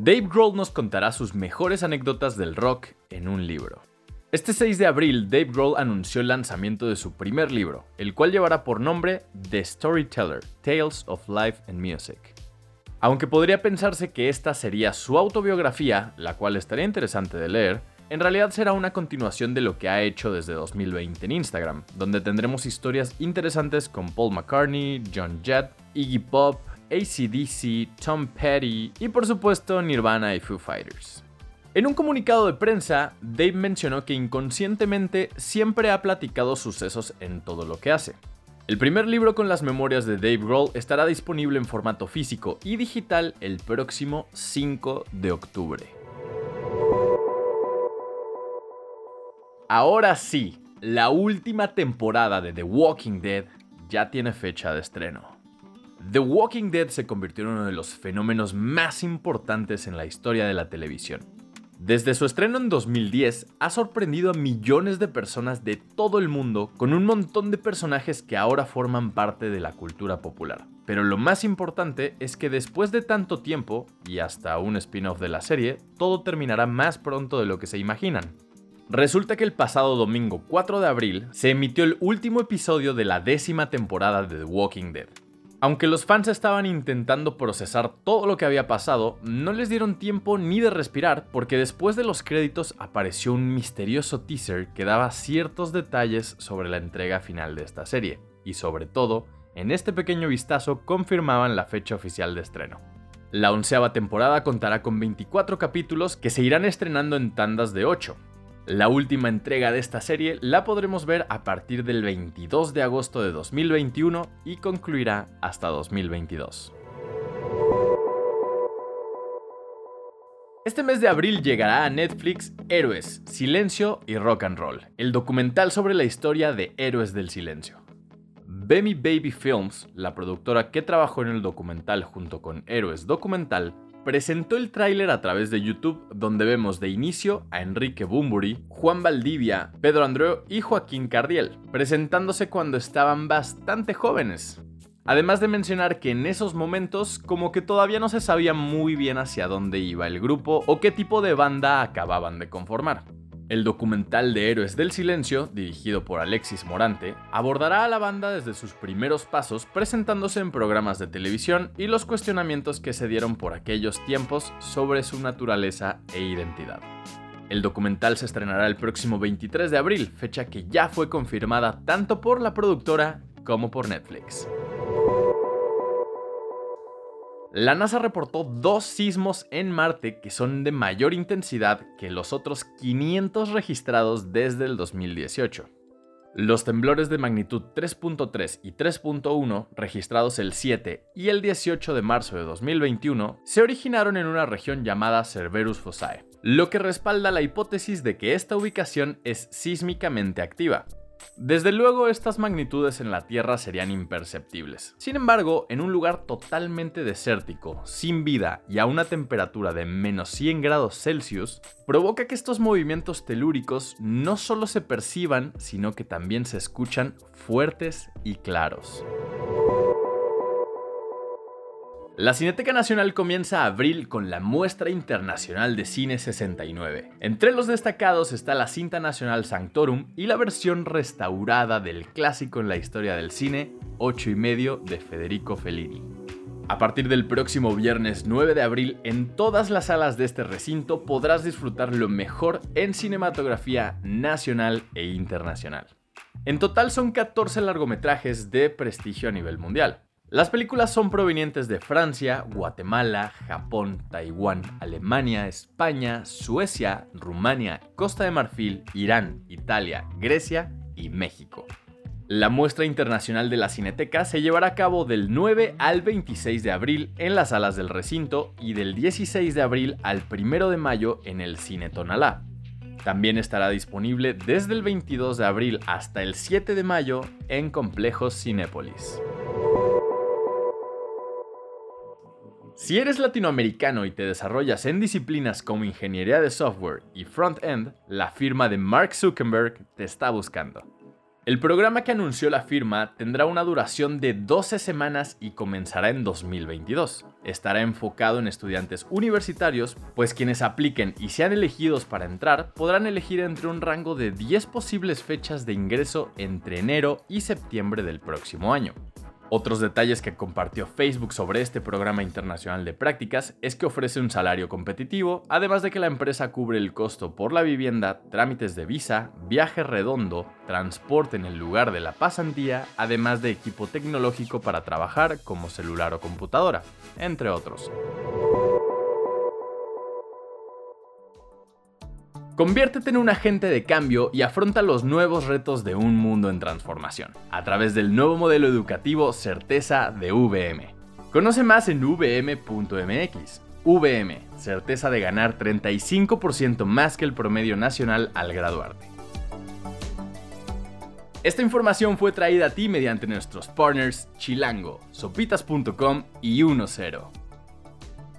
Dave Grohl nos contará sus mejores anécdotas del rock en un libro. Este 6 de abril, Dave Grohl anunció el lanzamiento de su primer libro, el cual llevará por nombre The Storyteller, Tales of Life and Music. Aunque podría pensarse que esta sería su autobiografía, la cual estaría interesante de leer, en realidad será una continuación de lo que ha hecho desde 2020 en Instagram, donde tendremos historias interesantes con Paul McCartney, John Jett, Iggy Pop, ACDC, Tom Petty y por supuesto Nirvana y Foo Fighters. En un comunicado de prensa, Dave mencionó que inconscientemente siempre ha platicado sucesos en todo lo que hace. El primer libro con las memorias de Dave Grohl estará disponible en formato físico y digital el próximo 5 de octubre. Ahora sí, la última temporada de The Walking Dead ya tiene fecha de estreno. The Walking Dead se convirtió en uno de los fenómenos más importantes en la historia de la televisión. Desde su estreno en 2010, ha sorprendido a millones de personas de todo el mundo con un montón de personajes que ahora forman parte de la cultura popular. Pero lo más importante es que después de tanto tiempo, y hasta un spin-off de la serie, todo terminará más pronto de lo que se imaginan. Resulta que el pasado domingo 4 de abril se emitió el último episodio de la décima temporada de The Walking Dead. Aunque los fans estaban intentando procesar todo lo que había pasado, no les dieron tiempo ni de respirar porque después de los créditos apareció un misterioso teaser que daba ciertos detalles sobre la entrega final de esta serie, y sobre todo, en este pequeño vistazo confirmaban la fecha oficial de estreno. La onceava temporada contará con 24 capítulos que se irán estrenando en tandas de 8, la última entrega de esta serie la podremos ver a partir del 22 de agosto de 2021 y concluirá hasta 2022. Este mes de abril llegará a Netflix Héroes, Silencio y Rock and Roll, el documental sobre la historia de Héroes del Silencio. Bemi Baby Films, la productora que trabajó en el documental junto con Héroes Documental, presentó el tráiler a través de YouTube donde vemos de inicio a Enrique Bumburi, Juan Valdivia, Pedro Andreu y Joaquín Cardiel, presentándose cuando estaban bastante jóvenes. Además de mencionar que en esos momentos como que todavía no se sabía muy bien hacia dónde iba el grupo o qué tipo de banda acababan de conformar. El documental de Héroes del Silencio, dirigido por Alexis Morante, abordará a la banda desde sus primeros pasos presentándose en programas de televisión y los cuestionamientos que se dieron por aquellos tiempos sobre su naturaleza e identidad. El documental se estrenará el próximo 23 de abril, fecha que ya fue confirmada tanto por la productora como por Netflix. La NASA reportó dos sismos en Marte que son de mayor intensidad que los otros 500 registrados desde el 2018. Los temblores de magnitud 3.3 y 3.1, registrados el 7 y el 18 de marzo de 2021, se originaron en una región llamada Cerberus Fossae, lo que respalda la hipótesis de que esta ubicación es sísmicamente activa, desde luego estas magnitudes en la Tierra serían imperceptibles. Sin embargo, en un lugar totalmente desértico, sin vida y a una temperatura de menos 100 grados Celsius, provoca que estos movimientos telúricos no solo se perciban, sino que también se escuchan fuertes y claros. La Cineteca Nacional comienza abril con la Muestra Internacional de Cine 69. Entre los destacados está la cinta nacional Sanctorum y la versión restaurada del clásico en la historia del cine, 8 y medio de Federico Fellini. A partir del próximo viernes 9 de abril, en todas las salas de este recinto podrás disfrutar lo mejor en cinematografía nacional e internacional. En total son 14 largometrajes de prestigio a nivel mundial. Las películas son provenientes de Francia, Guatemala, Japón, Taiwán, Alemania, España, Suecia, Rumania, Costa de Marfil, Irán, Italia, Grecia y México. La muestra internacional de la Cineteca se llevará a cabo del 9 al 26 de abril en las salas del recinto y del 16 de abril al 1 de mayo en el Cine Tonalá. También estará disponible desde el 22 de abril hasta el 7 de mayo en Complejos Cinépolis. Si eres latinoamericano y te desarrollas en disciplinas como ingeniería de software y front-end, la firma de Mark Zuckerberg te está buscando. El programa que anunció la firma tendrá una duración de 12 semanas y comenzará en 2022. Estará enfocado en estudiantes universitarios, pues quienes apliquen y sean elegidos para entrar podrán elegir entre un rango de 10 posibles fechas de ingreso entre enero y septiembre del próximo año. Otros detalles que compartió Facebook sobre este programa internacional de prácticas es que ofrece un salario competitivo, además de que la empresa cubre el costo por la vivienda, trámites de visa, viaje redondo, transporte en el lugar de la pasantía, además de equipo tecnológico para trabajar como celular o computadora, entre otros. Conviértete en un agente de cambio y afronta los nuevos retos de un mundo en transformación, a través del nuevo modelo educativo Certeza de VM. Conoce más en vm.mx. VM, certeza de ganar 35% más que el promedio nacional al graduarte. Esta información fue traída a ti mediante nuestros partners Chilango, sopitas.com y 10.